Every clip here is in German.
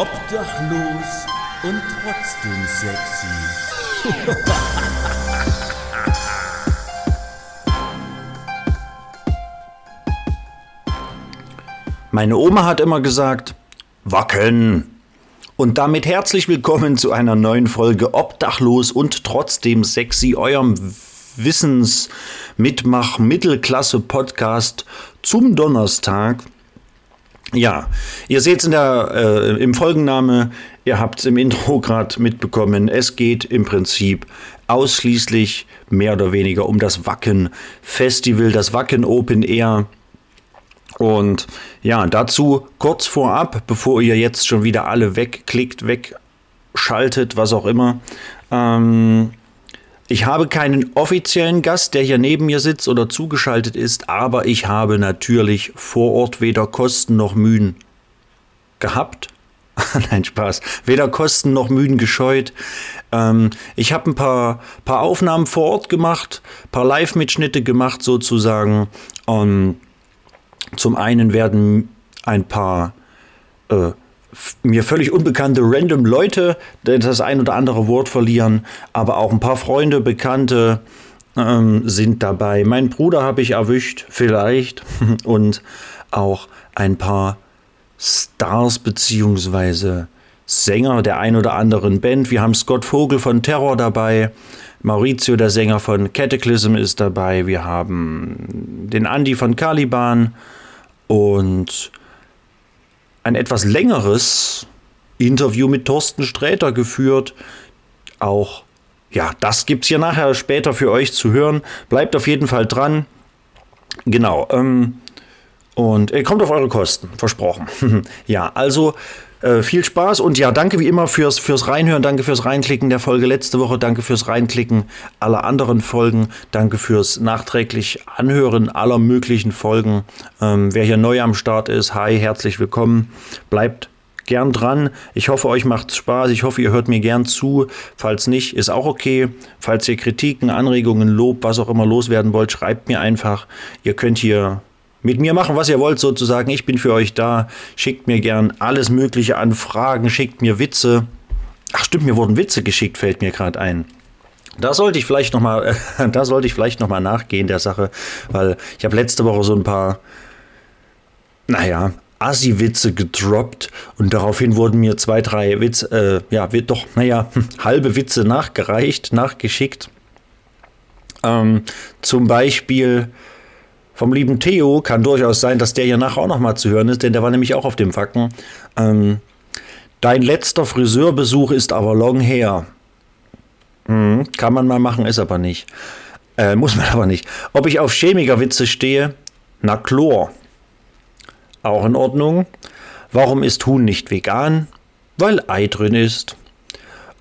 Obdachlos und trotzdem sexy. Meine Oma hat immer gesagt, wacken. Und damit herzlich willkommen zu einer neuen Folge Obdachlos und trotzdem sexy, eurem Wissens-Mitmach-Mittelklasse-Podcast zum Donnerstag. Ja, ihr seht es äh, im Folgenname, ihr habt es im Intro gerade mitbekommen. Es geht im Prinzip ausschließlich mehr oder weniger um das Wacken Festival, das Wacken Open Air. Und ja, dazu kurz vorab, bevor ihr jetzt schon wieder alle wegklickt, wegschaltet, was auch immer. Ähm, ich habe keinen offiziellen Gast, der hier neben mir sitzt oder zugeschaltet ist, aber ich habe natürlich vor Ort weder Kosten noch Mühen gehabt. Nein, Spaß. Weder Kosten noch Mühen gescheut. Ähm, ich habe ein paar, paar Aufnahmen vor Ort gemacht, paar Live-Mitschnitte gemacht sozusagen. Ähm, zum einen werden ein paar äh, mir völlig unbekannte random Leute das ein oder andere Wort verlieren, aber auch ein paar Freunde, Bekannte ähm, sind dabei. Mein Bruder habe ich erwischt, vielleicht, und auch ein paar Stars beziehungsweise Sänger der ein oder anderen Band. Wir haben Scott Vogel von Terror dabei. Maurizio, der Sänger von Cataclysm, ist dabei. Wir haben den Andy von Caliban und ein etwas längeres Interview mit Thorsten Sträter geführt. Auch, ja, das gibt es hier nachher später für euch zu hören. Bleibt auf jeden Fall dran. Genau. Ähm, und äh, kommt auf eure Kosten, versprochen. ja, also äh, viel Spaß und ja, danke wie immer fürs, fürs Reinhören, danke fürs Reinklicken der Folge letzte Woche, danke fürs Reinklicken aller anderen Folgen, danke fürs nachträglich Anhören aller möglichen Folgen. Ähm, wer hier neu am Start ist, hi, herzlich willkommen. Bleibt gern dran. Ich hoffe, euch macht's Spaß. Ich hoffe, ihr hört mir gern zu. Falls nicht, ist auch okay. Falls ihr Kritiken, Anregungen, Lob, was auch immer loswerden wollt, schreibt mir einfach. Ihr könnt hier mit mir machen, was ihr wollt, sozusagen. Ich bin für euch da. Schickt mir gern alles Mögliche an Fragen, schickt mir Witze. Ach stimmt, mir wurden Witze geschickt, fällt mir gerade ein. Da sollte ich vielleicht noch mal, äh, da sollte ich vielleicht noch nachgehen der Sache, weil ich habe letzte Woche so ein paar, naja, Assi-Witze gedroppt und daraufhin wurden mir zwei, drei Witze, äh, ja, doch, naja, halbe Witze nachgereicht, nachgeschickt. Ähm, zum Beispiel, vom lieben Theo kann durchaus sein, dass der hier nachher auch nochmal zu hören ist, denn der war nämlich auch auf dem Wacken. Ähm, dein letzter Friseurbesuch ist aber long her. Hm, kann man mal machen, ist aber nicht. Äh, muss man aber nicht. Ob ich auf Chemikerwitze stehe? Na Chlor. Auch in Ordnung. Warum ist Huhn nicht vegan? Weil Ei drin ist.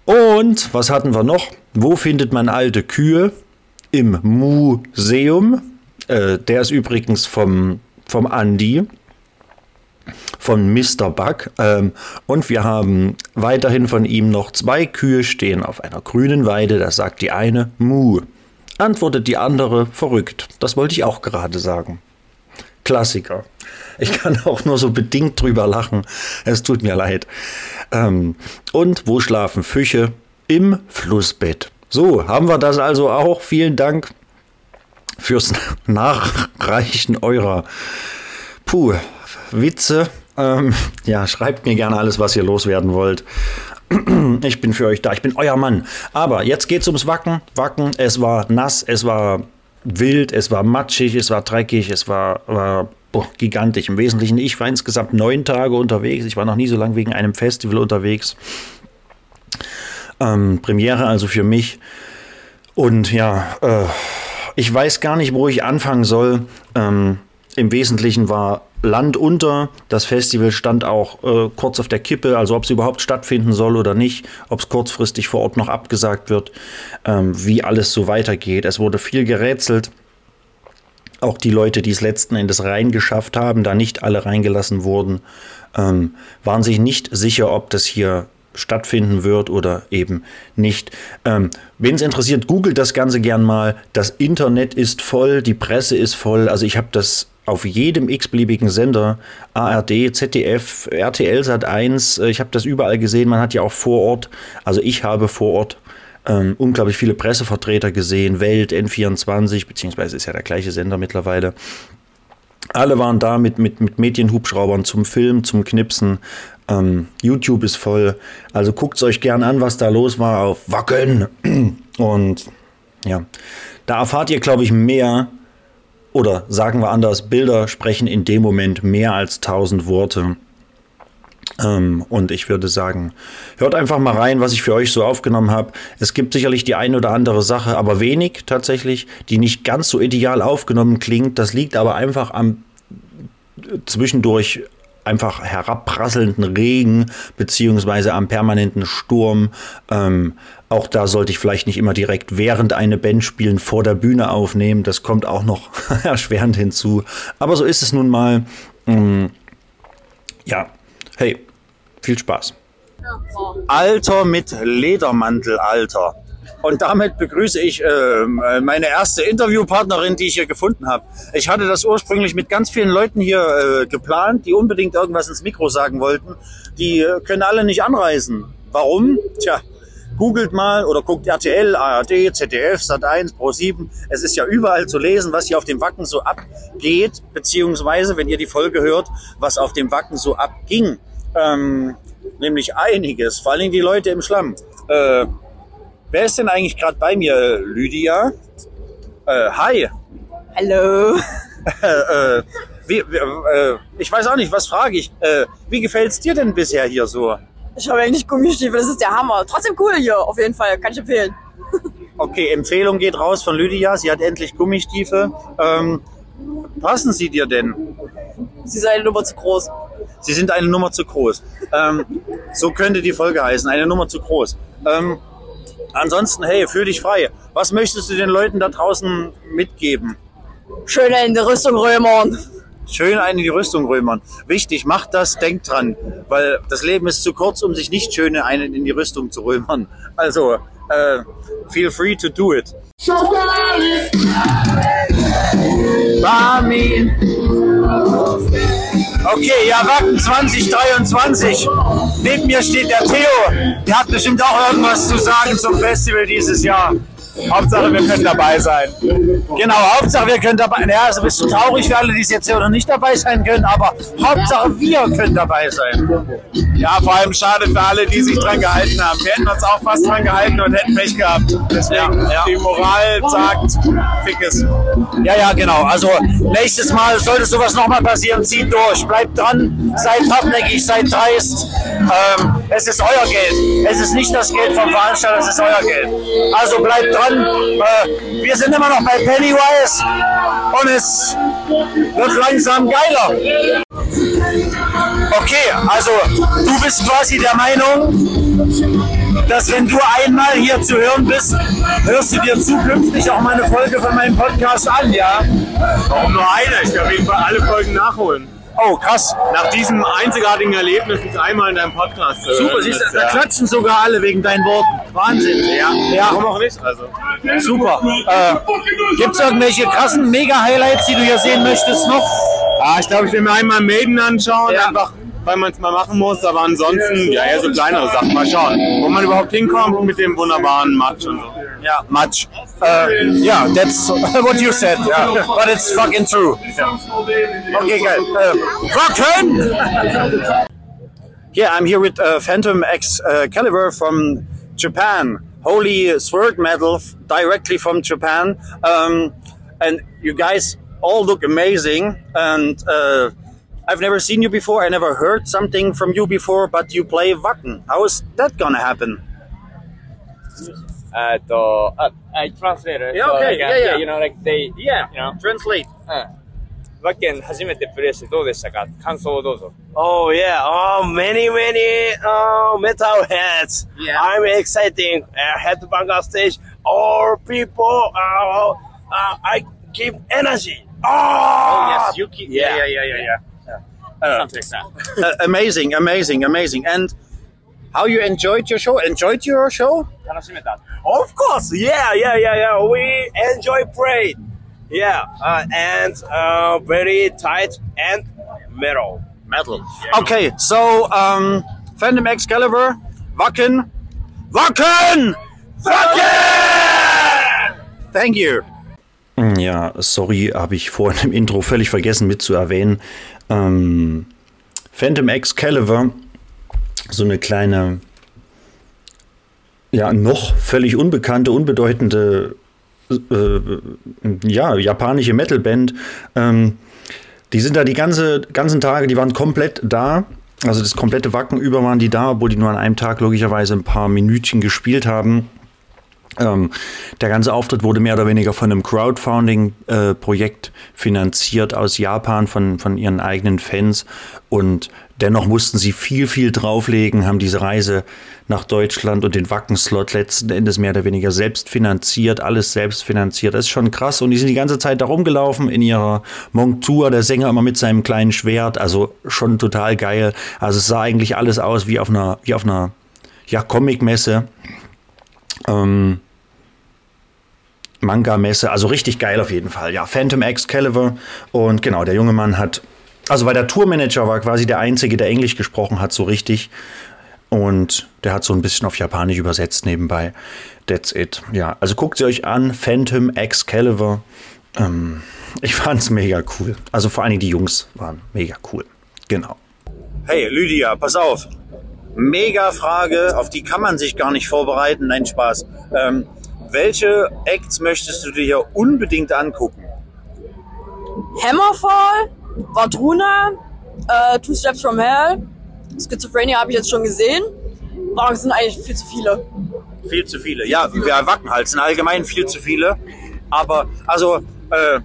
Und was hatten wir noch? Wo findet man alte Kühe? Im Museum. Äh, der ist übrigens vom, vom Andy, von Mr. Buck. Ähm, und wir haben weiterhin von ihm noch zwei Kühe stehen auf einer grünen Weide. Da sagt die eine Mu. Antwortet die andere verrückt. Das wollte ich auch gerade sagen. Klassiker. Ich kann auch nur so bedingt drüber lachen. Es tut mir leid. Ähm, und wo schlafen Fische? Im Flussbett. So, haben wir das also auch. Vielen Dank fürs Nachreichen eurer Puh, Witze. Ähm, ja, schreibt mir gerne alles, was ihr loswerden wollt. Ich bin für euch da, ich bin euer Mann. Aber jetzt geht es ums Wacken. Wacken, es war nass, es war wild, es war matschig, es war dreckig, es war, war boah, gigantisch. Im Wesentlichen, ich war insgesamt neun Tage unterwegs. Ich war noch nie so lange wegen einem Festival unterwegs. Ähm, Premiere also für mich. Und ja, äh, ich weiß gar nicht, wo ich anfangen soll. Ähm, Im Wesentlichen war Land unter. Das Festival stand auch äh, kurz auf der Kippe, also ob es überhaupt stattfinden soll oder nicht, ob es kurzfristig vor Ort noch abgesagt wird, ähm, wie alles so weitergeht. Es wurde viel gerätselt. Auch die Leute, die es letzten Endes reingeschafft haben, da nicht alle reingelassen wurden, ähm, waren sich nicht sicher, ob das hier stattfinden wird oder eben nicht. Ähm, Wen es interessiert, googelt das Ganze gern mal. Das Internet ist voll, die Presse ist voll. Also ich habe das auf jedem x-beliebigen Sender, ARD, ZDF, RTL Sat 1, äh, ich habe das überall gesehen, man hat ja auch vor Ort, also ich habe vor Ort ähm, unglaublich viele Pressevertreter gesehen, Welt, N24, beziehungsweise ist ja der gleiche Sender mittlerweile. Alle waren da mit, mit, mit Medienhubschraubern zum Film, zum Knipsen. Ähm, YouTube ist voll. Also guckt es euch gern an, was da los war auf Wacken. Und ja, da erfahrt ihr, glaube ich, mehr oder sagen wir anders, Bilder sprechen in dem Moment mehr als tausend Worte. Ähm, und ich würde sagen, hört einfach mal rein, was ich für euch so aufgenommen habe. Es gibt sicherlich die eine oder andere Sache, aber wenig tatsächlich, die nicht ganz so ideal aufgenommen klingt. Das liegt aber einfach am zwischendurch einfach herabprasselnden Regen beziehungsweise am permanenten Sturm. Ähm, auch da sollte ich vielleicht nicht immer direkt während eine Band spielen vor der Bühne aufnehmen. Das kommt auch noch erschwerend hinzu. Aber so ist es nun mal. Ähm, ja, hey, viel Spaß. Alter mit Ledermantel, Alter. Und damit begrüße ich äh, meine erste Interviewpartnerin, die ich hier gefunden habe. Ich hatte das ursprünglich mit ganz vielen Leuten hier äh, geplant, die unbedingt irgendwas ins Mikro sagen wollten. Die äh, können alle nicht anreisen. Warum? Tja, googelt mal oder guckt RTL, ARD, ZDF, Sat1, Pro7. Es ist ja überall zu lesen, was hier auf dem Wacken so abgeht, beziehungsweise, wenn ihr die Folge hört, was auf dem Wacken so abging. Ähm, nämlich einiges, vor allem die Leute im Schlamm. Äh, wer ist denn eigentlich gerade bei mir? Lydia? Äh, hi. Hallo. äh, wie, wie, äh, ich weiß auch nicht, was frage ich? Äh, wie gefällt's dir denn bisher hier so? Ich habe eigentlich Gummistiefel, das ist der Hammer. Trotzdem cool hier, auf jeden Fall, kann ich empfehlen. Okay, Empfehlung geht raus von Lydia. Sie hat endlich Gummistiefel. Ähm, passen sie dir denn? Sie sind eine Nummer zu groß. Sie sind eine Nummer zu groß. Ähm, so könnte die Folge heißen, eine Nummer zu groß. Ähm, ansonsten, hey, fühl dich frei. Was möchtest du den Leuten da draußen mitgeben? Schön in die Rüstung römern. Schön einen in die Rüstung römern. Wichtig, macht das, denkt dran, weil das Leben ist zu kurz, um sich nicht schön einen in die Rüstung zu römern. Also, äh, feel free to do it. Barmin. Okay, ja, Wacken 2023. Neben mir steht der Theo. Der hat bestimmt auch irgendwas zu sagen zum Festival dieses Jahr. Hauptsache, wir können dabei sein. Genau, Hauptsache wir können dabei sein. Ja, ist ein bisschen traurig für alle, die es jetzt hier noch nicht dabei sein können, aber Hauptsache wir können dabei sein. Ja, vor allem schade für alle, die sich dran gehalten haben. Wir hätten uns auch fast dran gehalten und hätten Pech gehabt. Deswegen, Ja, ja. die Moral sagt, fick es. Ja, ja, genau. Also nächstes Mal sollte sowas nochmal passieren, zieht durch, bleibt dran, seid hartnäckig, seid dreist. Ähm, es ist euer Geld. Es ist nicht das Geld vom Veranstalter, es ist euer Geld. Also bleibt dran. Äh, wir sind immer noch bei Pennywise und es wird langsam geiler. Okay, also du bist quasi der Meinung, dass wenn du einmal hier zu hören bist, hörst du dir zukünftig auch mal eine Folge von meinem Podcast an, ja? Warum nur eine? Ich will auf jeden Fall alle Folgen nachholen. Oh, krass. Nach diesem einzigartigen Erlebnis, mich einmal in deinem Podcast zu hören. Super, siehst du, ist, da ja, klatschen sogar alle wegen deinen Worten. Wahnsinn. ja, Ja. warum auch nicht? Also, Super. Äh, Gibt es irgendwelche krassen Mega-Highlights, die du hier sehen möchtest noch? ah, ich glaube, ich will mir einmal Maiden anschauen, Ja. einfach weil man es mal machen muss, aber ansonsten, ja, eher so kleinere Sachen. Mal schauen, wo man überhaupt hinkommt mit dem wunderbaren Matsch und so. Ja, much. Uh, yeah, that's what you said. Yeah, but it's fucking true. Okay, geil. Uh! Yeah, I'm here with uh, Phantom X uh, Caliber from Japan. Holy sword metal f- directly from Japan. Um, and you guys all look amazing. And uh, I've never seen you before. I never heard something from you before, but you play Wacken. How is that gonna happen? えっと、あ、I translator. Yeah, So, okay, like, uh, yeah, yeah. You know, like they, Yeah, you know, translate. うん。ワッケン初めてプレイしてどうでしたか感想をどうぞ。 Oh yeah, oh many many uh, metal heads. Yeah. I'm exciting. Uh, headbang on stage. All people. Uh, uh, I give energy. Oh, you keep. Yeah. yeah, yeah, yeah, yeah. Uh, Something like that. uh, amazing, amazing, amazing. And how you enjoyed your show? Enjoyed your show? 楽しめた Of course, yeah, yeah, yeah, yeah. We enjoy play. Yeah, uh, and uh, very tight and metal. Metal. Okay, so um, Phantom Excalibur, Wacken, Wacken, Wacken! Thank you. Ja, sorry, habe ich vorhin im Intro völlig vergessen mit zu erwähnen. Ähm, Phantom Excalibur, so eine kleine, ja, noch völlig unbekannte, unbedeutende, äh, ja, japanische Metalband. Ähm, die sind da die ganze, ganzen Tage, die waren komplett da. Also das komplette Wacken über waren die da, obwohl die nur an einem Tag logischerweise ein paar Minütchen gespielt haben. Ähm, der ganze Auftritt wurde mehr oder weniger von einem Crowdfunding-Projekt äh, finanziert aus Japan von, von ihren eigenen Fans und dennoch mussten sie viel, viel drauflegen, haben diese Reise nach Deutschland und den Wackenslot letzten Endes mehr oder weniger selbst finanziert, alles selbst finanziert. Das ist schon krass und die sind die ganze Zeit da rumgelaufen in ihrer Montur, der Sänger immer mit seinem kleinen Schwert, also schon total geil. Also es sah eigentlich alles aus wie auf einer, wie auf einer ja, Comic-Messe. Ähm, Manga-Messe, also richtig geil auf jeden Fall. Ja, Phantom Excalibur und genau, der junge Mann hat, also weil der Tourmanager war quasi der Einzige, der Englisch gesprochen hat, so richtig. Und der hat so ein bisschen auf Japanisch übersetzt nebenbei. That's it. Ja, also guckt sie euch an, Phantom Excalibur. Ähm, ich fand's mega cool. Also vor Dingen die Jungs waren mega cool. Genau. Hey Lydia, pass auf. Mega Frage, auf die kann man sich gar nicht vorbereiten. Nein, Spaß. Ähm, welche Acts möchtest du dir hier unbedingt angucken? Hammerfall, Vadruna, äh, Two Steps from Hell, Schizophrenia habe ich jetzt schon gesehen. Es sind eigentlich viel zu viele. Viel zu viele. Ja, wir erwacken halt. Es sind allgemein viel zu viele. Aber, also, äh,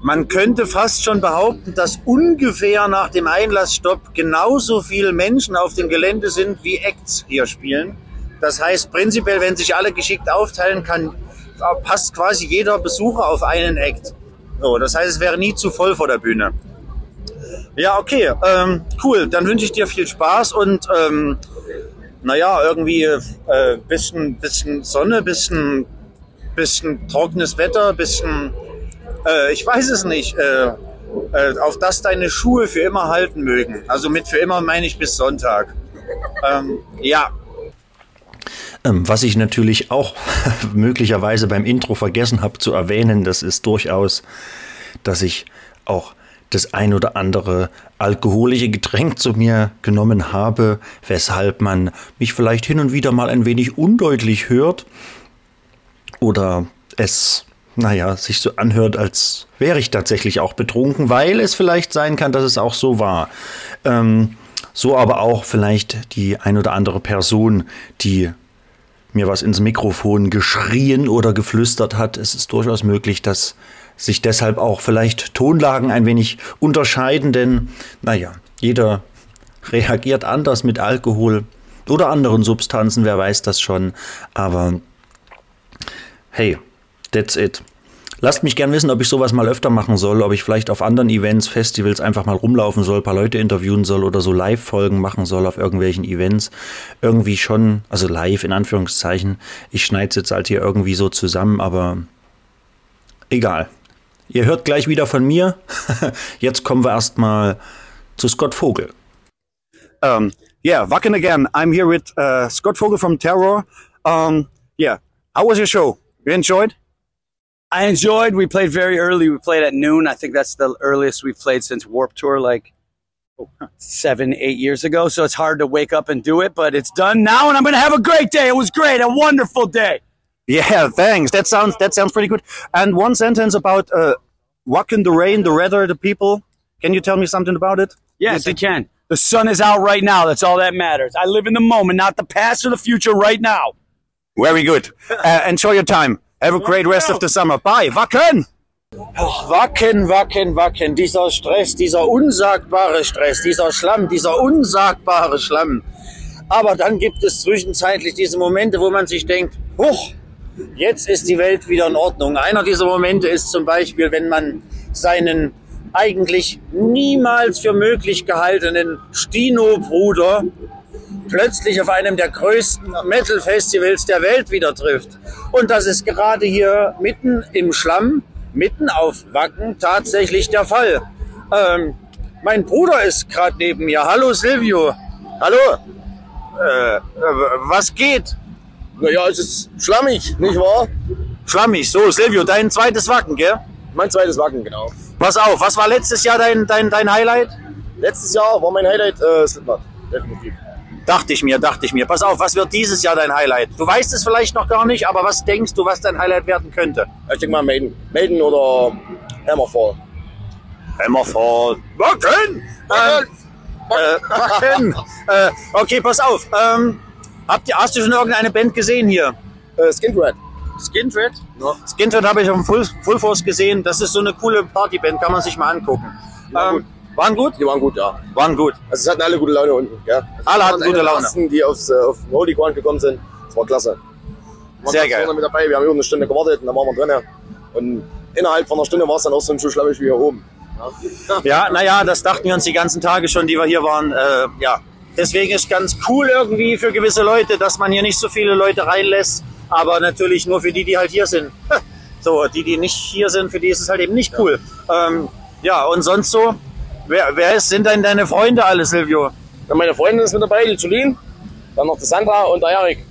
man könnte fast schon behaupten, dass ungefähr nach dem Einlassstopp genauso viele Menschen auf dem Gelände sind, wie Acts hier spielen. Das heißt, prinzipiell, wenn sich alle geschickt aufteilen kann, passt quasi jeder Besucher auf einen Act. So, das heißt, es wäre nie zu voll vor der Bühne. Ja, okay, ähm, cool. Dann wünsche ich dir viel Spaß und ähm, naja, irgendwie äh, bisschen, bisschen Sonne, bisschen, bisschen trockenes Wetter, bisschen, äh, ich weiß es nicht, äh, äh, auf das deine Schuhe für immer halten mögen. Also mit für immer meine ich bis Sonntag. Ähm, ja, was ich natürlich auch möglicherweise beim Intro vergessen habe zu erwähnen, das ist durchaus, dass ich auch das ein oder andere alkoholische Getränk zu mir genommen habe, weshalb man mich vielleicht hin und wieder mal ein wenig undeutlich hört oder es, naja, sich so anhört, als wäre ich tatsächlich auch betrunken, weil es vielleicht sein kann, dass es auch so war. Ähm, so aber auch vielleicht die ein oder andere Person, die mir was ins Mikrofon geschrien oder geflüstert hat. Es ist durchaus möglich, dass sich deshalb auch vielleicht Tonlagen ein wenig unterscheiden, denn naja, jeder reagiert anders mit Alkohol oder anderen Substanzen, wer weiß das schon. Aber hey, that's it. Lasst mich gern wissen, ob ich sowas mal öfter machen soll, ob ich vielleicht auf anderen Events, Festivals einfach mal rumlaufen soll, paar Leute interviewen soll oder so Live-Folgen machen soll auf irgendwelchen Events. Irgendwie schon, also live in Anführungszeichen. Ich schneide es jetzt halt hier irgendwie so zusammen, aber egal. Ihr hört gleich wieder von mir. Jetzt kommen wir erstmal zu Scott Vogel. Um, yeah, Wacken again. I'm here with uh, Scott Vogel from Terror. Um, yeah, how was your show? You enjoyed? I enjoyed. We played very early. We played at noon. I think that's the earliest we've played since Warp Tour, like seven, eight years ago. So it's hard to wake up and do it, but it's done now, and I'm going to have a great day. It was great, a wonderful day. Yeah, thanks. That sounds that sounds pretty good. And one sentence about uh, walking the rain, the weather, the people. Can you tell me something about it? Yes, I can. The sun is out right now. That's all that matters. I live in the moment, not the past or the future. Right now. Very good. uh, enjoy your time. Have a great rest of the summer. Bye. Wacken! Wacken, wacken, wacken. Dieser Stress, dieser unsagbare Stress, dieser Schlamm, dieser unsagbare Schlamm. Aber dann gibt es zwischenzeitlich diese Momente, wo man sich denkt, huch, jetzt ist die Welt wieder in Ordnung. Einer dieser Momente ist zum Beispiel, wenn man seinen eigentlich niemals für möglich gehaltenen Stino-Bruder plötzlich auf einem der größten Metal-Festivals der Welt wieder trifft. Und das ist gerade hier mitten im Schlamm mitten auf Wacken tatsächlich der Fall. Ähm, mein Bruder ist gerade neben mir. Hallo Silvio. Hallo. Äh, äh, was geht? Naja, es ist schlammig, nicht wahr? Schlammig. So, Silvio, dein zweites Wacken, gell? Mein zweites Wacken, genau. Pass auf, was war letztes Jahr dein, dein, dein Highlight? Letztes Jahr war mein Highlight äh, Slipknot, definitiv. Dachte ich mir, dachte ich mir. Pass auf, was wird dieses Jahr dein Highlight? Du weißt es vielleicht noch gar nicht, aber was denkst du, was dein Highlight werden könnte? Ich denke mal Maiden. Maiden oder Hammerfall. Hammerfall. Wacken! Ähm, äh, Wacken! äh, okay, pass auf. Ähm, habt ihr, hast du schon irgendeine Band gesehen hier? Äh, Skindred. Skindred? Skindred habe ich auf dem Full, Full Force gesehen. Das ist so eine coole Partyband, kann man sich mal angucken. waren Ähm, waren gut? Die waren gut, ja. Waren gut. Also es hatten alle gute Laune unten, gell? Also Alle hatten gute Laune. Ersten, die aufs, äh, auf den Holy Ground gekommen sind. Das war klasse. Wir waren Sehr geil. mit dabei. Wir haben über eine Stunde gewartet und dann waren wir drin. Und innerhalb von einer Stunde war es dann auch so ein schlammig wie hier oben. Ja, naja, das dachten wir uns die ganzen Tage schon, die wir hier waren. Äh, ja, deswegen ist ganz cool irgendwie für gewisse Leute, dass man hier nicht so viele Leute reinlässt, aber natürlich nur für die, die halt hier sind. So, die, die nicht hier sind, für die ist es halt eben nicht cool. Ähm, ja, und sonst so, wer, wer ist, sind denn deine Freunde alle, Silvio? Dann meine Freundin ist mit dabei, die Julien. Dann noch die Sandra und der Erik.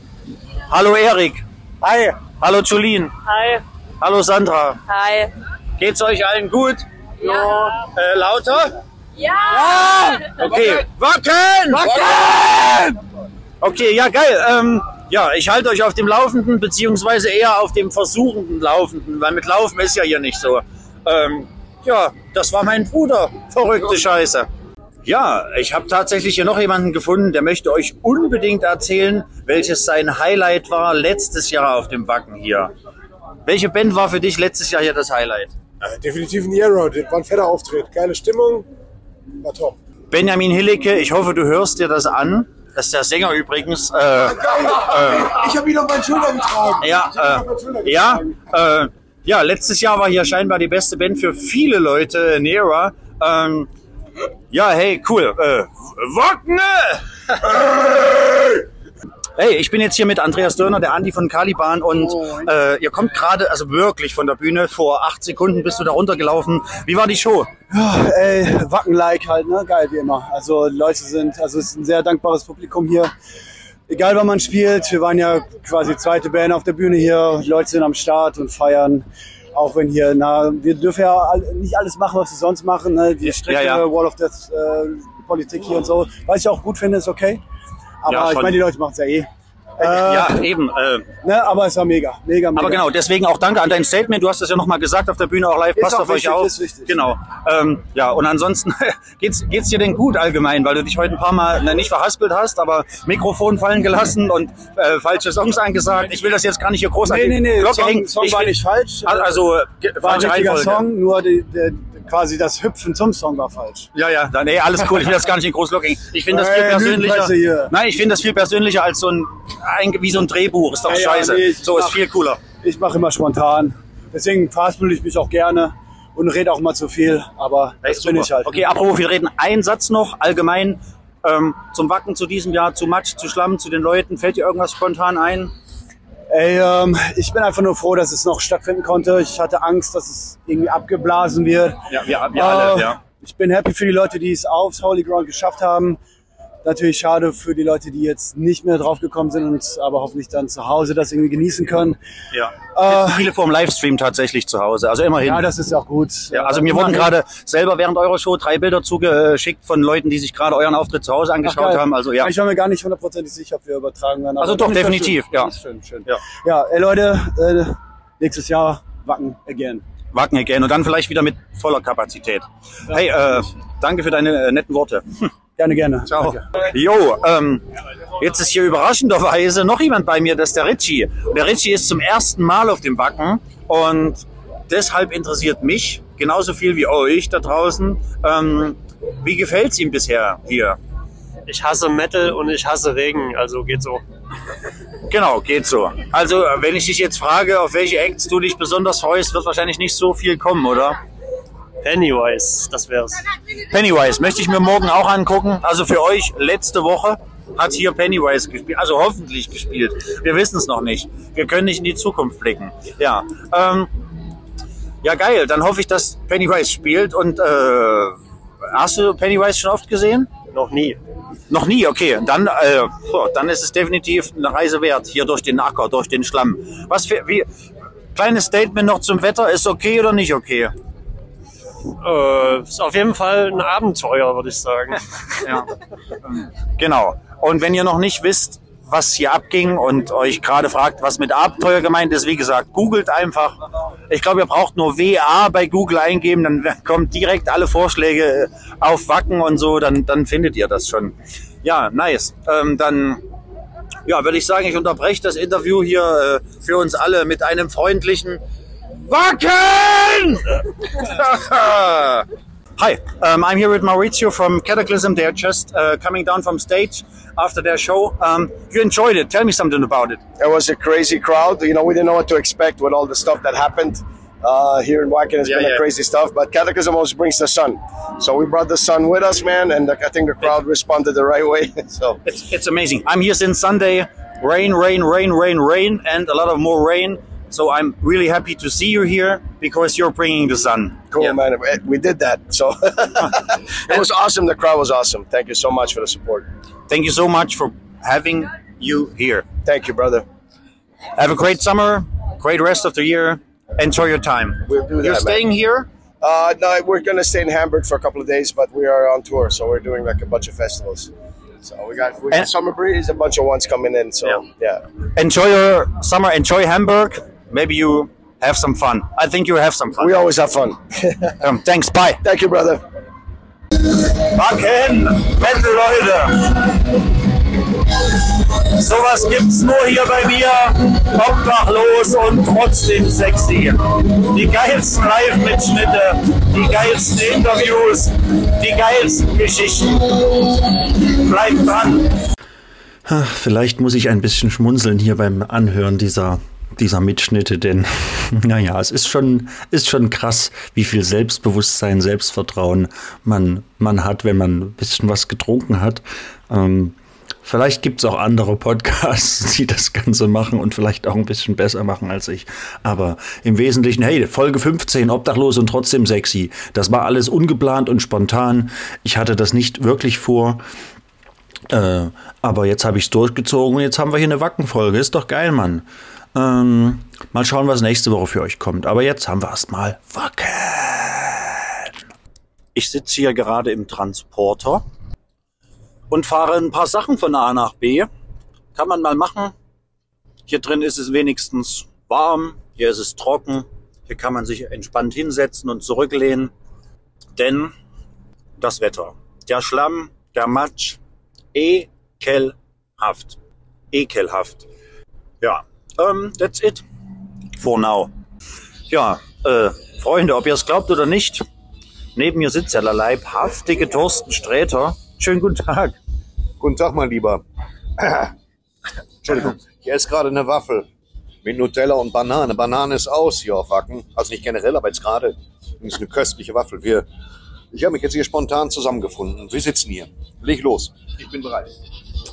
Hallo Erik. Hi. Hallo Julien. Hi. Hallo Sandra. Hi. Geht's euch allen gut? Ja. Äh, lauter? Ja. Okay. Wacken! Wacken! Okay, ja, geil. Ähm, ja, ich halte euch auf dem Laufenden, beziehungsweise eher auf dem versuchenden Laufenden, weil mit Laufen ist ja hier nicht so. Ähm, ja, das war mein Bruder. Verrückte Scheiße. Ja, ich habe tatsächlich hier noch jemanden gefunden, der möchte euch unbedingt erzählen, welches sein Highlight war letztes Jahr auf dem Wacken hier. Welche Band war für dich letztes Jahr hier das Highlight? Äh, definitiv ein das war ein fetter Auftritt. Geile Stimmung, war top. Benjamin Hillicke, ich hoffe, du hörst dir das an. Das ist der Sänger übrigens. Äh, äh, Ich habe ihn auf meinen Schultern getragen. Ja, äh, ja, äh, ja, letztes Jahr war hier scheinbar die beste Band für viele Leute, Nera. Ähm, ja, hey, cool. Äh, Wackne! Hey, ich bin jetzt hier mit Andreas Dörner, der Andi von Caliban und äh, ihr kommt gerade, also wirklich von der Bühne, vor acht Sekunden bist du da runtergelaufen. Wie war die Show? Ja, ey, Wacken-like halt, ne? Geil wie immer. Also Leute sind, also es ist ein sehr dankbares Publikum hier. Egal wann man spielt, wir waren ja quasi zweite Band auf der Bühne hier. Die Leute sind am Start und feiern. Auch wenn hier, na, wir dürfen ja nicht alles machen, was wir sonst machen. Ne? Die strikte ja. Wall of Death äh, Politik hier und so. Was ich auch gut finde, ist okay. Aber Ja, ich meine, die Leute machen es ja eh. Äh, ja, eben. Äh, Ne? Aber es war mega, mega, mega. Aber genau, deswegen auch danke an dein Statement. Du hast das ja nochmal gesagt auf der Bühne auch live. Ist Passt auch auf euch wichtig, auf. ist wichtig. Genau. Ähm, ja, und ansonsten geht's, geht's dir denn gut allgemein, weil du dich heute ein paar Mal na, nicht verhaspelt hast, aber Mikrofon fallen gelassen und äh, falsche Songs angesagt. Ich will das jetzt gar nicht hier groß an Nee, die nee, nee, Glocke Song, hängen. Song ich war will- nicht falsch. Also äh, war ein richtiger. Song, nur die, der, irgendwie das Hüpfen zum Song war falsch. Ja, ja, da, nee, alles cool. Ich will das gar nicht in groß locken. Ich finde das viel Hey, persönlicher. Nein, ich finde das viel persönlicher als so ein, ein wie so ein Drehbuch. Ist doch Ja, scheiße. nee, so ist mach- viel cooler. Ich mache immer spontan. Deswegen verhaspel ich mich auch gerne und rede auch mal zu viel, aber das bin super. ich halt. Okay, apropos, wir reden einen Satz noch allgemein ähm, zum Wacken zu diesem Jahr, zu Matsch, zu Schlamm, zu den Leuten. Fällt dir irgendwas spontan ein? Ey, ähm, ich bin einfach nur froh, dass es noch stattfinden konnte. Ich hatte Angst, dass es irgendwie abgeblasen wird. Ja, wir, wir alle, Äh, ja. Ich bin happy für die Leute, die es aufs Holy Ground geschafft haben. Natürlich schade für die Leute, die jetzt nicht mehr draufgekommen sind und aber hoffentlich dann zu Hause das irgendwie genießen können. ja. Äh, viele vor dem Livestream tatsächlich zu Hause, also immerhin. ja, das ist auch gut. Ja, also mir wurden gerade selber während eurer Show drei Bilder zugeschickt von Leuten, die sich gerade euren Auftritt zu Hause angeschaut geil. haben. Also ja. Ich war mir gar nicht hundertprozentig sicher, ob wir übertragen werden. Also doch, definitiv, schön. ja. Schön, schön. Ja. Ja, ey Leute, äh, nächstes Jahr Wacken again. Wacken again und dann vielleicht wieder mit voller Kapazität. Hey, äh, danke für deine äh, netten Worte. Hm. Gerne, gerne. Ciao. Danke. Jo, ähm, jetzt ist hier überraschenderweise noch jemand bei mir, das ist der Richie. Und der Richie ist zum ersten Mal auf dem Wacken und deshalb interessiert mich genauso viel wie euch da draußen. Ähm, wie gefällt's ihm bisher hier? Ich hasse Metal und ich hasse Regen, also geht so. Genau, geht so. Also, äh, wenn ich dich jetzt frage, auf welche Acts du dich besonders freust, wird wahrscheinlich nicht so viel kommen, oder? Pennywise, das wär's. Pennywise möchte ich mir morgen auch angucken. Also für euch letzte Woche hat hier Pennywise gespielt, also hoffentlich gespielt. Wir wissen es noch nicht. Wir können nicht in die Zukunft blicken. Ja. Ähm, Ja, geil. Dann hoffe ich, dass Pennywise spielt. Und äh, hast du Pennywise schon oft gesehen? Noch nie. Noch nie, okay. Dann, äh, dann ist es definitiv eine Reise wert, hier durch den Acker, durch den Schlamm. Was für, wie, kleines Statement noch zum Wetter, ist okay oder nicht okay? Äh, ist auf jeden Fall ein Abenteuer, würde ich sagen. ja. Genau. Und wenn ihr noch nicht wisst, was hier abging und euch gerade fragt, was mit Abenteuer gemeint ist, wie gesagt, googelt einfach. Ich glaube, ihr braucht nur WA bei Google eingeben, dann kommt direkt alle Vorschläge auf Wacken und so, dann, dann findet ihr das schon. Ja, nice. Ähm, dann ja, würde ich sagen, ich unterbreche das Interview hier äh, für uns alle mit einem freundlichen Wacken! Hi, um, I'm here with Maurizio from Cataclysm. They're just uh, coming down from stage after their show. Um, you enjoyed it. Tell me something about it. It was a crazy crowd. You know, we didn't know what to expect with all the stuff that happened. Uh, here in Wacken has Yeah, been yeah. a crazy stuff, but Cataclysm always brings the sun. So we brought the sun with us, man, and I think the crowd responded the right way. so It's, it's amazing. I'm here since Sunday. Rain, rain, rain, rain, rain, and a lot of more rain. So I'm really happy to see you here because you're bringing the sun. cool, man. We did that. So it was awesome. The crowd was awesome. Thank you so much for the support. Thank you so much for having you here. Thank you, brother. Have a great summer, great rest of the year. Enjoy your time. We'll do that. You're staying man. here? Uh, no, we're gonna stay in Hamburg for a couple of days, but we are on tour, so we're doing like a bunch of festivals. So we got we got And- Summer Breeze, a bunch of ones coming in. So yeah. Enjoy your summer. Enjoy Hamburg. Maybe you have some fun. I think you have some fun. We always have fun. um, thanks. Bye. Thank you, brother. Wacken, Metal Leute. Sowas gibt's nur hier bei mir. Obdachlos und trotzdem sexy. Die geilsten Live-Mitschnitte, die geilsten Interviews, die geilsten Geschichten. Bleibt dran. Vielleicht muss ich ein bisschen schmunzeln hier beim Anhören dieser, dieser Mitschnitte, denn naja, es ist schon, ist schon krass, wie viel Selbstbewusstsein, Selbstvertrauen man, man hat, wenn man ein bisschen was getrunken hat. Ähm, vielleicht gibt es auch andere Podcasts, die das Ganze machen und vielleicht auch ein bisschen besser machen als ich. Aber im Wesentlichen, hey, Folge 15, obdachlos und trotzdem sexy. Das war alles ungeplant und spontan. Ich hatte das nicht wirklich vor. Äh, aber jetzt habe ich es durchgezogen und jetzt haben wir hier eine Wackenfolge. Ist doch geil, Mann. Ähm, mal schauen, was nächste Woche für euch kommt. Aber jetzt haben wir erstmal Wacken. Ich sitze hier gerade im Transporter und fahre ein paar Sachen von A nach B. Kann man mal machen. Hier drin ist es wenigstens warm, hier ist es trocken. Hier kann man sich entspannt hinsetzen und zurücklehnen. Denn das Wetter, der Schlamm, der Matsch, ekelhaft. Ekelhaft. Ja, ähm, that's it. For now. Ja, äh, Freunde, ob ihr es glaubt oder nicht, neben mir sitzt der leibhaftige Thorsten Sträter. Schönen guten Tag. Guten Tag, mein Lieber. Entschuldigung, ich esse gerade eine Waffel mit Nutella und Banane. Banane ist aus hier auf Wacken. Also nicht generell, aber jetzt gerade. Das ist eine köstliche Waffel. Wir, ich habe mich jetzt hier spontan zusammengefunden. Wir sitzen hier. Leg los. Ich bin bereit.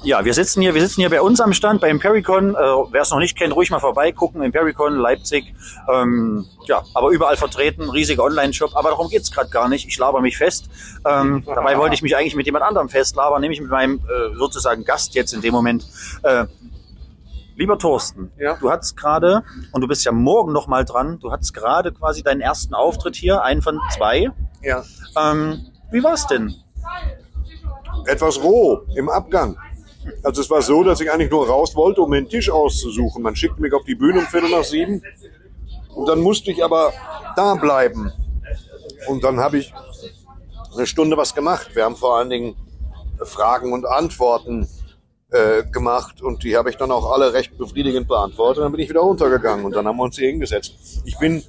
Ja, wir sitzen hier, wir sitzen hier bei uns am Stand bei Impericon. Äh, Wer es noch nicht kennt, ruhig mal vorbeigucken. Impericon, Leipzig. Ähm, ja, aber überall vertreten, riesiger Online-Shop. Aber darum geht's gerade gar nicht. Ich laber mich fest. Ähm, dabei wollte ich mich eigentlich mit jemand anderem festlabern, nämlich mit meinem äh, sozusagen Gast jetzt in dem Moment. Äh, lieber Thorsten, du hattest gerade, und du bist ja morgen noch mal dran, du hattest gerade quasi deinen ersten Auftritt hier, einen von zwei. Ja. Ähm, wie war's denn? Etwas roh im Abgang. Also es war so, dass ich eigentlich nur raus wollte, um den Tisch auszusuchen. Man schickte mich auf die Bühne um Viertel nach sieben. Und dann musste ich aber da bleiben. Und dann habe ich eine Stunde was gemacht. Wir haben vor allen Dingen Fragen und Antworten äh, gemacht und die habe ich dann auch alle recht befriedigend beantwortet. Dann bin ich wieder runtergegangen und dann haben wir uns hier hingesetzt. Ich bin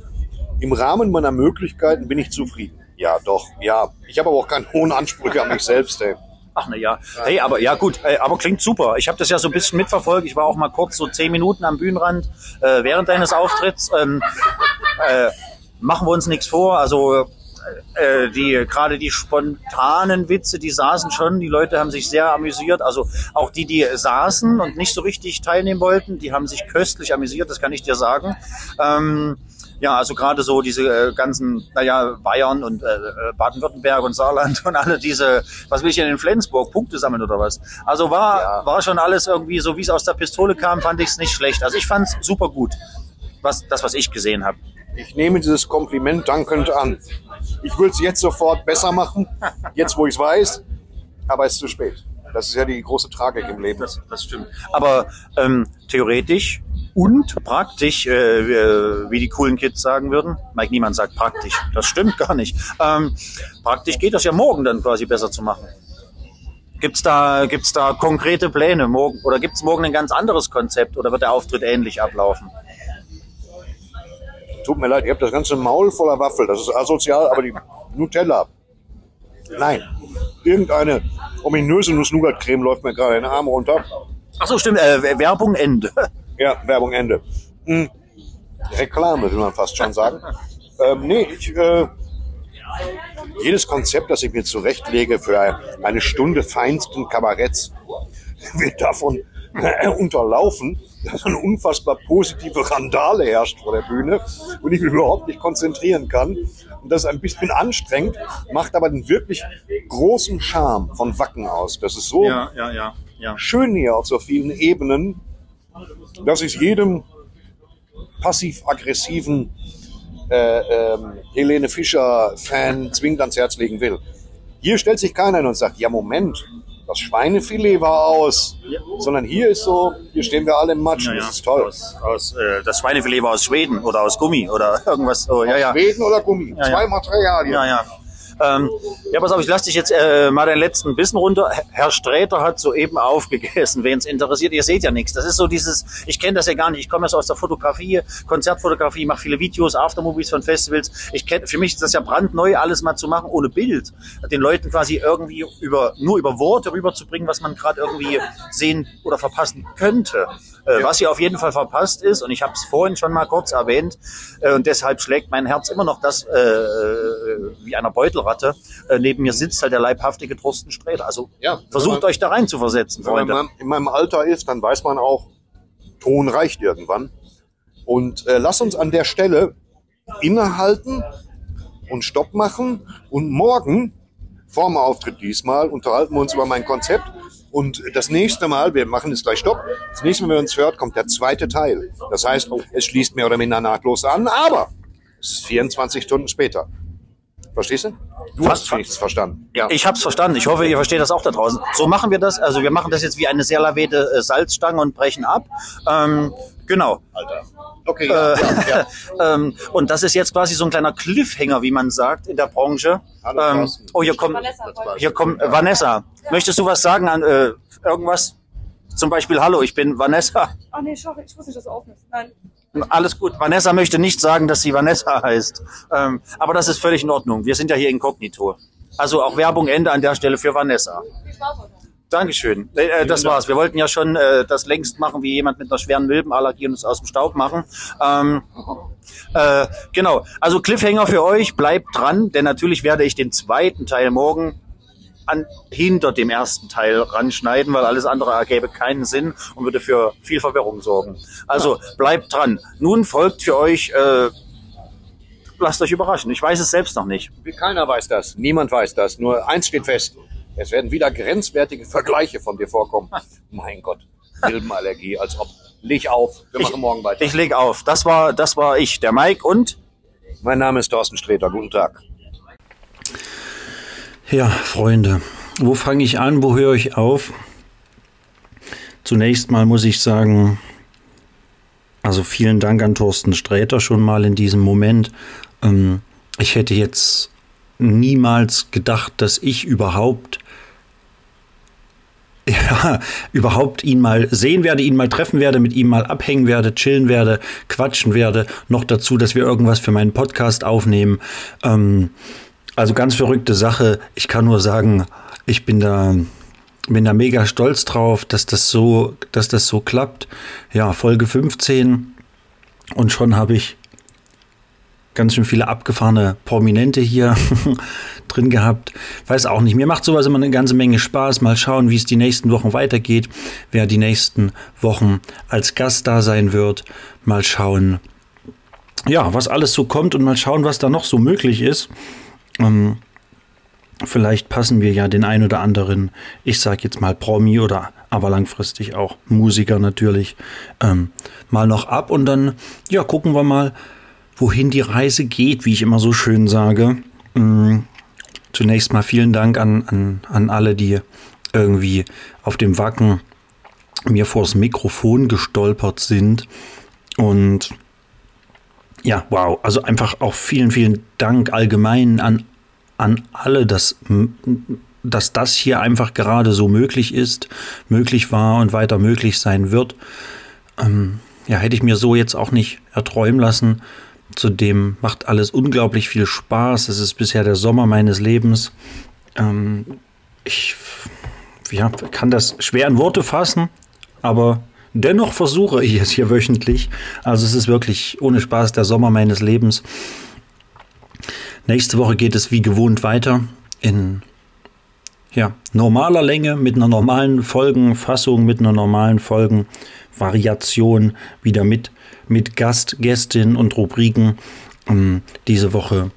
im Rahmen meiner Möglichkeiten bin ich zufrieden. Ja, doch, ja. Ich habe aber auch keine hohen Ansprüche an mich selbst. Ey. Ach na ja. Hey, aber ja gut, äh, aber klingt super. Ich habe das ja so ein bisschen mitverfolgt. Ich war auch mal kurz so zehn Minuten am Bühnenrand äh, während deines Auftritts. Ähm, äh, machen wir uns nichts vor. Also äh, die gerade die spontanen Witze, die saßen schon. Die Leute haben sich sehr amüsiert. Also auch die, die saßen und nicht so richtig teilnehmen wollten, die haben sich köstlich amüsiert. Das kann ich dir sagen. Ähm, Ja, also gerade so diese äh, ganzen, naja, Bayern und äh, äh, Baden-Württemberg und Saarland und alle diese, was will ich denn in Flensburg, Punkte sammeln oder was? Also war, war schon alles irgendwie so, wie es aus der Pistole kam, fand ich es nicht schlecht. Also ich fand es super gut, was, das, was ich gesehen habe. Ich nehme dieses Kompliment dankend an. Ich will es jetzt sofort besser machen, jetzt wo ich es weiß, aber es ist zu spät. Das ist ja die große Tragik im Leben. Das, das stimmt. Aber ähm, theoretisch und praktisch, äh, wie- die coolen Kids sagen würden, Mike Niemann sagt praktisch, das stimmt gar nicht. Ähm, praktisch geht das ja morgen dann quasi besser zu machen. Gibt's da, gibt's da konkrete Pläne morgen oder gibt's morgen ein ganz anderes Konzept oder wird der Auftritt ähnlich ablaufen? Tut mir leid, ihr habt das ganze Maul voller Waffel. Das ist asozial, aber die Nutella. Nein. Irgendeine ominöse Nuss-Nougat-Creme läuft mir gerade in den Arm runter. Ach so, stimmt. Äh, Werbung Ende. Ja, Werbung Ende. Hm. Reklame, will man fast schon sagen. ähm, nee, ich, äh, jedes Konzept, das ich mir zurechtlege für eine Stunde feinsten Kabaretts, wird davon äh, unterlaufen, dass eine unfassbar positive Randale herrscht vor der Bühne und ich mich überhaupt nicht konzentrieren kann. Und das ist ein bisschen anstrengend, macht aber den wirklich großen Charme von Wacken aus. Das ist so ja, ja, ja. schön hier auf so vielen Ebenen, dass ich jedem passiv-aggressiven äh, ähm, Helene Fischer-Fan zwingend ans Herz legen will. Hier stellt sich keiner hin und sagt, ja Moment, das Schweinefilet war aus. Sondern hier ist so, hier stehen wir alle im Matsch, Ja, ja. das ist toll. Aus, aus, äh, das Schweinefilet war aus Schweden oder aus Gummi oder irgendwas so. Ja, ja. Schweden oder Gummi, Ja, zwei ja. Materialien. Ähm, ja, pass auf, ich lasse dich jetzt äh, mal den letzten Bissen runter. Herr Sträter hat soeben aufgegessen, wen es interessiert. Ihr seht ja nichts. Das ist so dieses, ich kenne das ja gar nicht. Ich komme so aus der Fotografie, Konzertfotografie, mache viele Videos, Aftermovies von Festivals. Ich kenn, für mich ist das ja brandneu, alles mal zu machen ohne Bild. Den Leuten quasi irgendwie über, nur über Worte rüberzubringen, was man gerade irgendwie sehen oder verpassen könnte. Äh, Was hier auf jeden Fall verpasst ist, und ich habe es vorhin schon mal kurz erwähnt, äh, und deshalb schlägt mein Herz immer noch das äh, wie einer Beutelratte. Äh, neben mir sitzt halt der leibhaftige Thorsten Sträter. Also Ja, versucht man- euch da rein zu versetzen, Wenn man Freunde. in meinem- in meinem Alter ist, dann weiß man auch, Ton reicht irgendwann. Und äh, lass uns an der Stelle innehalten und Stopp machen. Und morgen, vorm Auftritt diesmal, unterhalten wir uns über mein Konzept. Und das nächste Mal, wir machen jetzt gleich Stopp, das nächste Mal, wenn wir uns hört, kommt der zweite Teil. Das heißt, es schließt mehr oder minder nahtlos an, aber es ist 24 Stunden später. Verstehst du? Du hast es wenigstens verstanden. Ja. Ich habe es verstanden. Ich hoffe, ihr versteht das auch da draußen. So machen wir das. Also wir machen das jetzt wie eine sehr lavede äh, Salzstange und brechen ab. Ähm, genau. Alter. Okay, ja, ja, ähm, und das ist jetzt quasi so ein kleiner Cliffhanger, wie man sagt in der Branche. Hallo, Ähm, oh, hier kommt, hier kommt äh, Vanessa. Möchtest du was sagen an äh, irgendwas? Zum Beispiel, hallo, ich bin Vanessa. Ach nee, ich wusste nicht, dass du aufnimmst. Nein. Alles gut. Vanessa möchte nicht sagen, dass sie Vanessa heißt. Ähm, aber das ist völlig in Ordnung. Wir sind ja hier inkognito. Also auch Werbung Ende an der Stelle für Vanessa. Dankeschön. Äh, äh, das war's. Wir wollten ja schon äh, das längst machen, wie jemand mit einer schweren Milbenallergie und uns aus dem Staub machen. Ähm, äh, genau. Also Cliffhanger für euch. Bleibt dran, denn natürlich werde ich den zweiten Teil morgen an, hinter dem ersten Teil ranschneiden, weil alles andere ergäbe keinen Sinn und würde für viel Verwirrung sorgen. Also bleibt dran. Nun folgt für euch, äh, lasst euch überraschen. Ich weiß es selbst noch nicht. Keiner weiß das. Niemand weiß das. Nur eins steht fest. Es werden wieder grenzwertige Vergleiche von dir vorkommen. Mein Gott. Milbenallergie, als ob. Leg auf. Wir machen morgen weiter. Ich leg auf. Das war, das war ich, der Mike und Mein Name ist Thorsten Sträter. Guten Tag. Ja, Freunde, wo fange ich an, wo höre ich auf? Zunächst mal muss ich sagen, also vielen Dank an Thorsten Sträter schon mal in diesem Moment. Ähm, ich hätte jetzt niemals gedacht, dass ich überhaupt ja, überhaupt ihn mal sehen werde, ihn mal treffen werde, mit ihm mal abhängen werde, chillen werde, quatschen werde. Noch dazu, dass wir irgendwas für meinen Podcast aufnehmen. Ähm, also ganz verrückte Sache. Ich kann nur sagen, ich bin da, bin da mega stolz drauf, dass das so, dass das so klappt. Ja, Folge 15 und schon habe ich ganz schön viele abgefahrene Prominente hier drin gehabt. Weiß auch nicht. Mir macht sowas immer eine ganze Menge Spaß. Mal schauen, wie es die nächsten Wochen weitergeht. Wer die nächsten Wochen als Gast da sein wird. Mal schauen, ja, was alles so kommt und mal schauen, was da noch so möglich ist. Ähm, vielleicht passen wir ja den ein oder anderen, ich sag jetzt mal Promi oder aber langfristig auch Musiker natürlich, ähm, mal noch ab und dann, ja, gucken wir mal, wohin die Reise geht, wie ich immer so schön sage. Ähm, zunächst mal vielen Dank an, an, an alle, die irgendwie auf dem Wacken mir vors Mikrofon gestolpert sind und ja, wow. Also einfach auch vielen, vielen Dank allgemein an, an alle, dass, dass das hier einfach gerade so möglich ist, möglich war und weiter möglich sein wird. Ähm, ja, hätte ich mir so jetzt auch nicht erträumen lassen. Zudem macht alles unglaublich viel Spaß. Es ist bisher der Sommer meines Lebens. Ähm, ich ja, kann das schwer in Worte fassen, aber Dennoch versuche ich es hier wöchentlich. Also es ist wirklich ohne Spaß der Sommer meines Lebens. Nächste Woche geht es wie gewohnt weiter in ja, normaler Länge mit einer normalen Folgenfassung, mit einer normalen Folgenvariation wieder mit, mit Gast, Gästin und Rubriken. Ähm, diese Woche,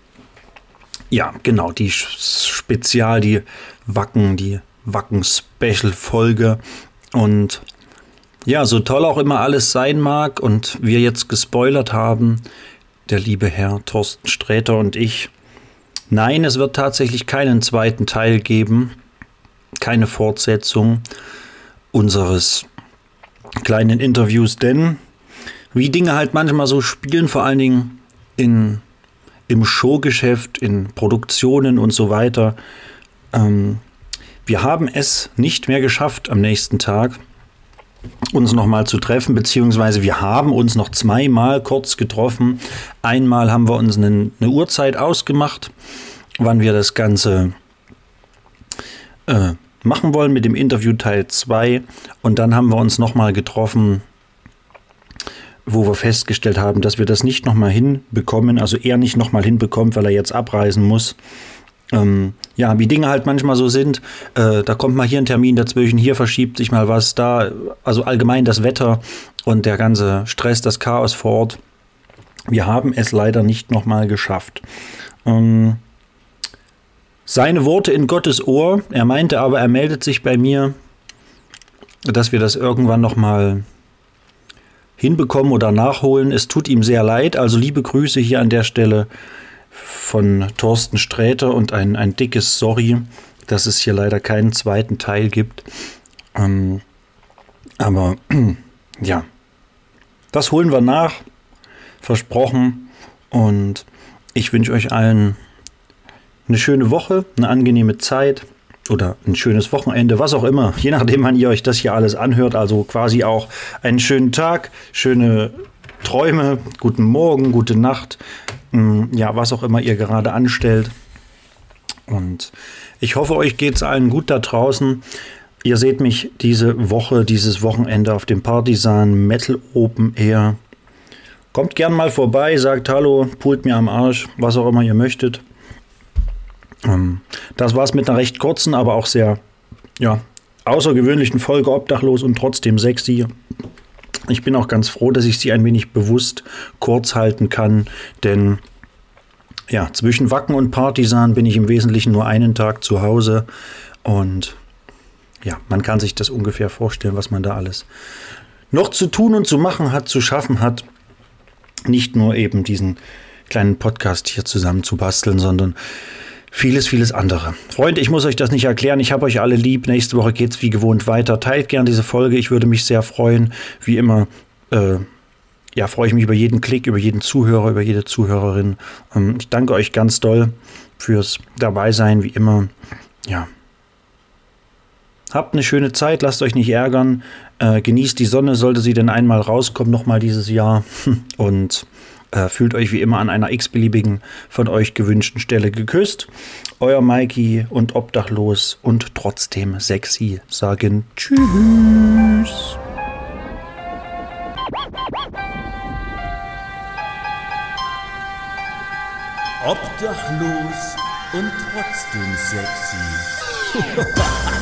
ja, genau, die Spezial, die Wacken, die Wacken-Special-Folge. Und ja, so toll auch immer alles sein mag und wir jetzt gespoilert haben, der liebe Herr Thorsten Sträter und ich. Nein, es wird tatsächlich keinen zweiten Teil geben, keine Fortsetzung unseres kleinen Interviews, denn wie Dinge halt manchmal so spielen, vor allen Dingen in, im Showgeschäft, in Produktionen und so weiter, ähm, wir haben es nicht mehr geschafft am nächsten Tag uns nochmal zu treffen, beziehungsweise wir haben uns noch zweimal kurz getroffen. Einmal haben wir uns eine, eine Uhrzeit ausgemacht, wann wir das Ganze äh, machen wollen mit dem Interview Teil 2. Und dann haben wir uns nochmal getroffen, wo wir festgestellt haben, dass wir das nicht nochmal hinbekommen, also er nicht nochmal hinbekommt, weil er jetzt abreisen muss ähm, ja, wie Dinge halt manchmal so sind. Äh, da kommt mal hier ein Termin dazwischen, hier verschiebt sich mal was, da, also allgemein das Wetter und der ganze Stress, das Chaos vor Ort. Wir haben es leider nicht nochmal geschafft. Ähm, seine Worte in Gottes Ohr. Er meinte aber, er meldet sich bei mir, dass wir das irgendwann nochmal hinbekommen oder nachholen. Es tut ihm sehr leid. Also liebe Grüße hier an der Stelle von Thorsten Sträter und ein, ein dickes Sorry, dass es hier leider keinen zweiten Teil gibt. Ähm, aber ja, das holen wir nach, versprochen. Und ich wünsche euch allen eine schöne Woche, eine angenehme Zeit oder ein schönes Wochenende, was auch immer, je nachdem, wann ihr euch das hier alles anhört. Also quasi auch einen schönen Tag, schöne Träume, guten Morgen, gute Nacht, hm, ja, was auch immer ihr gerade anstellt. Und ich hoffe, euch geht es allen gut da draußen. Ihr seht mich diese Woche, dieses Wochenende auf dem Partisan Metal Open Air. Kommt gern mal vorbei, sagt Hallo, pult mir am Arsch, was auch immer ihr möchtet. Ähm, das war's mit einer recht kurzen, aber auch sehr ja, außergewöhnlichen Folge Obdachlos und trotzdem sexy. Ich bin auch ganz froh, dass ich sie ein wenig bewusst kurz halten kann, denn ja, zwischen Wacken und Partisan bin ich im Wesentlichen nur einen Tag zu Hause und ja, man kann sich das ungefähr vorstellen, was man da alles noch zu tun und zu machen hat, zu schaffen hat. Nicht nur eben diesen kleinen Podcast hier zusammen zu basteln, sondern vieles, vieles andere. Freunde, ich muss euch das nicht erklären. Ich habe euch alle lieb. Nächste Woche geht es wie gewohnt weiter. Teilt gern diese Folge. Ich würde mich sehr freuen. Wie immer, äh, ja, freue ich mich über jeden Klick, über jeden Zuhörer, über jede Zuhörerin. Ähm, ich danke euch ganz doll fürs Dabeisein, wie immer. Ja. Habt eine schöne Zeit, lasst euch nicht ärgern. Äh, genießt die Sonne, sollte sie denn einmal rauskommen, nochmal dieses Jahr. Und äh, fühlt euch wie immer an einer x-beliebigen von euch gewünschten Stelle geküsst. Euer Mikey und obdachlos und trotzdem sexy sagen Tschüss. Obdachlos und trotzdem sexy.